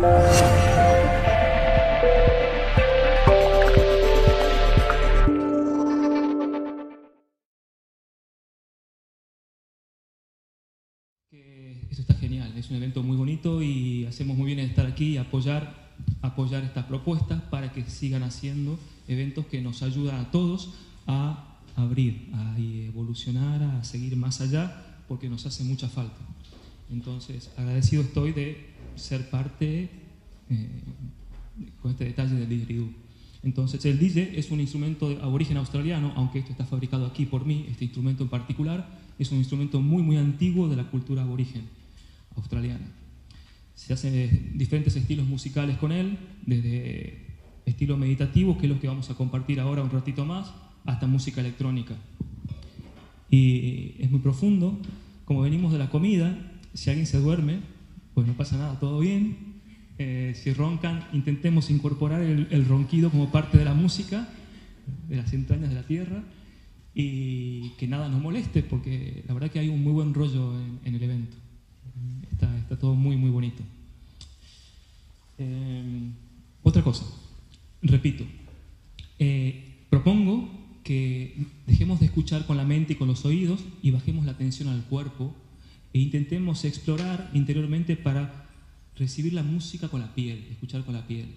Eso está genial, es un evento muy bonito y hacemos muy bien en estar aquí y apoyar, apoyar estas propuestas para que sigan haciendo eventos que nos ayudan a todos a abrir, a evolucionar, a seguir más allá, porque nos hace mucha falta. Entonces, agradecido estoy de ser parte eh, con este detalle del didgeridoo. Entonces, el DJ es un instrumento aborigen australiano, aunque esto está fabricado aquí por mí, este instrumento en particular, es un instrumento muy, muy antiguo de la cultura aborigen australiana. Se hacen diferentes estilos musicales con él, desde estilo meditativo, que es lo que vamos a compartir ahora un ratito más, hasta música electrónica. Y es muy profundo. Como venimos de la comida, si alguien se duerme, pues no pasa nada, todo bien. Eh, si roncan, intentemos incorporar el, ronquido como parte de la música, de las entrañas de la tierra, y que nada nos moleste, porque la verdad que hay un muy buen rollo en, el evento. Está, está, todo muy, muy bonito. Eh, otra cosa, repito, eh, propongo que dejemos de escuchar con la mente y con los oídos y bajemos la atención al cuerpo e intentemos explorar interiormente para recibir la música con la piel, escuchar con la piel.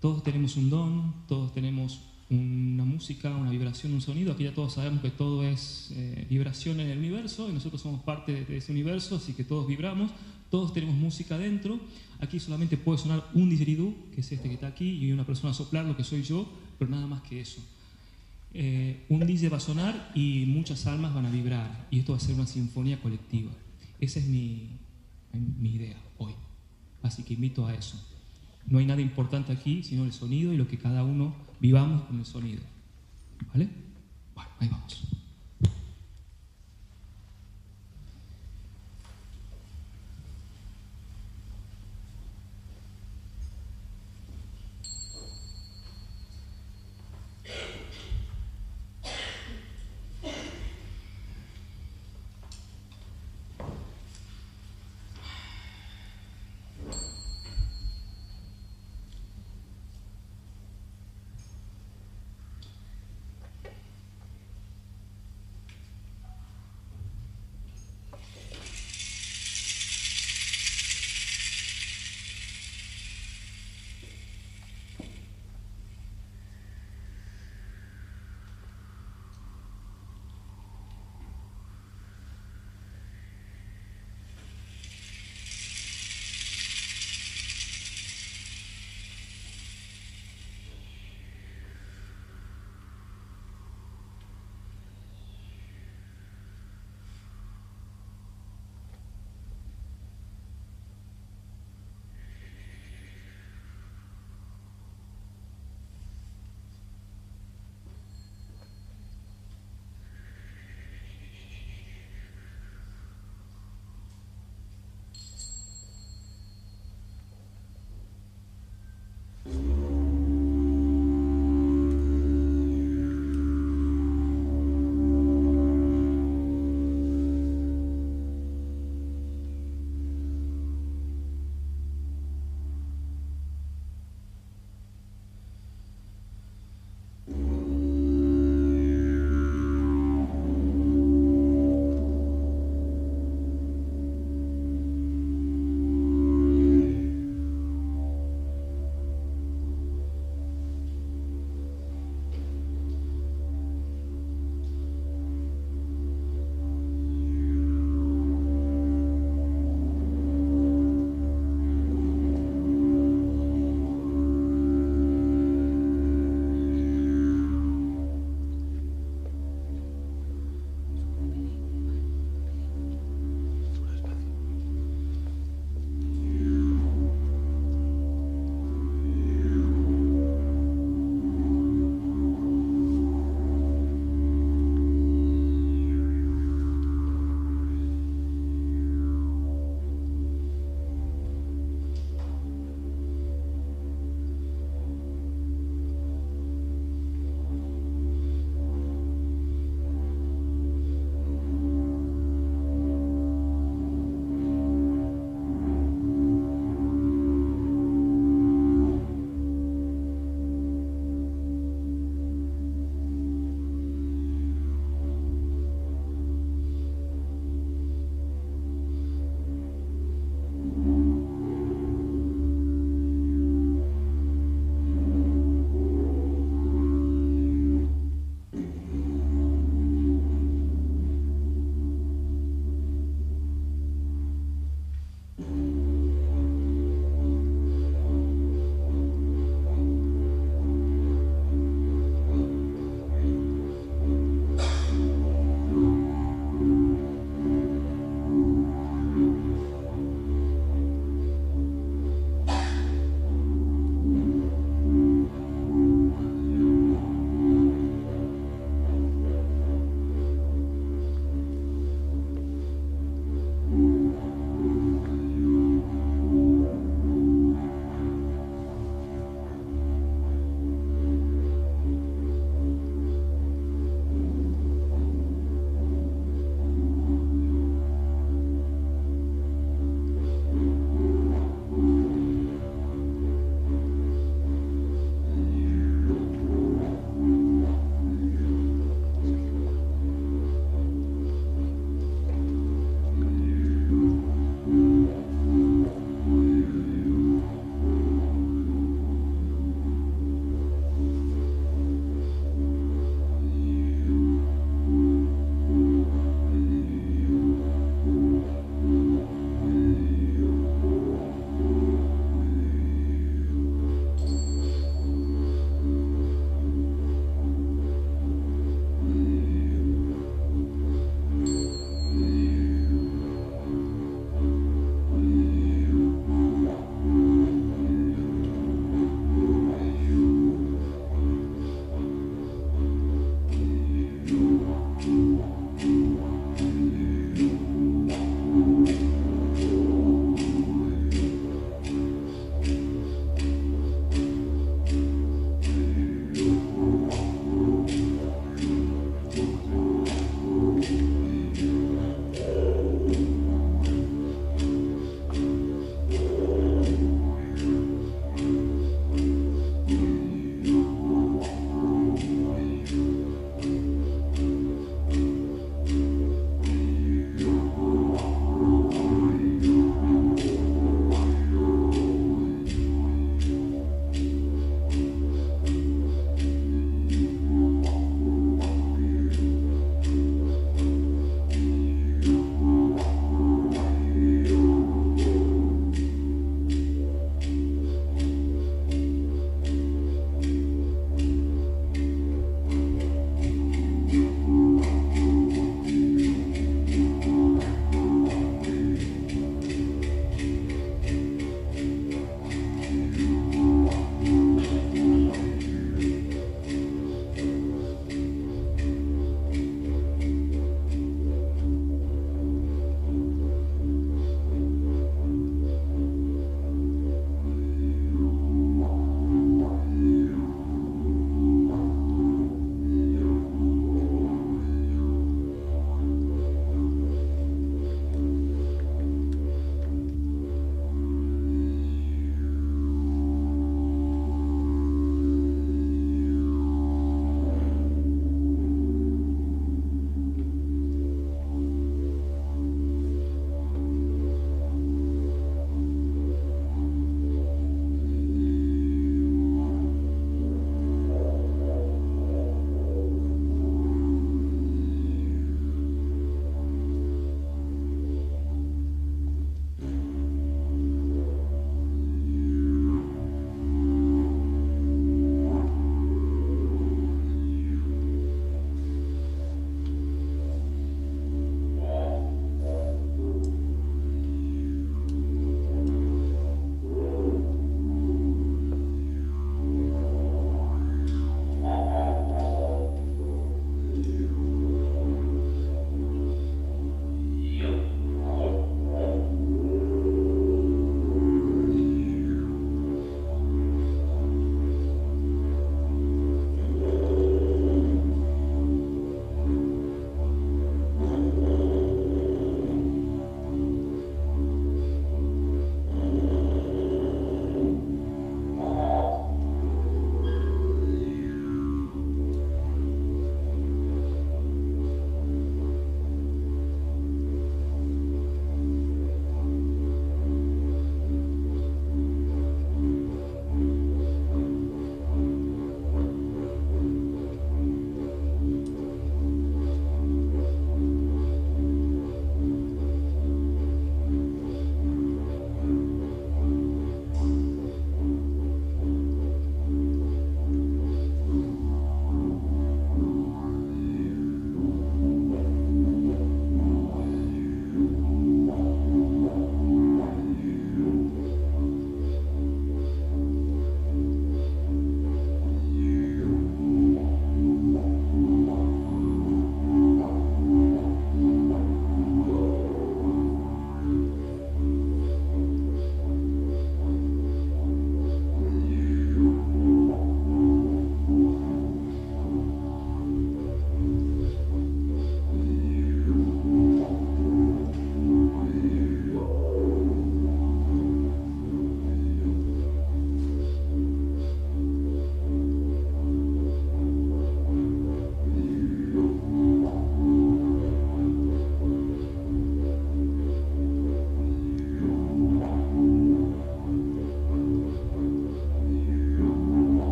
Todos tenemos un don, todos tenemos una música, una vibración, un sonido. Aquí ya todos sabemos que todo es eh, vibración en el universo y nosotros somos parte de ese universo, así que todos vibramos, todos tenemos música dentro. Aquí solamente puede sonar un didgeridoo, que es este que está aquí, y una persona soplar, lo que soy yo, pero nada más que eso. Eh, un DJ va a sonar y muchas almas van a vibrar, y esto va a ser una sinfonía colectiva. Esa es mi, mi idea hoy. Así que invito a eso. No hay nada importante aquí, sino el sonido y lo que cada uno vivamos con el sonido. ¿Vale? Bueno, ahí vamos.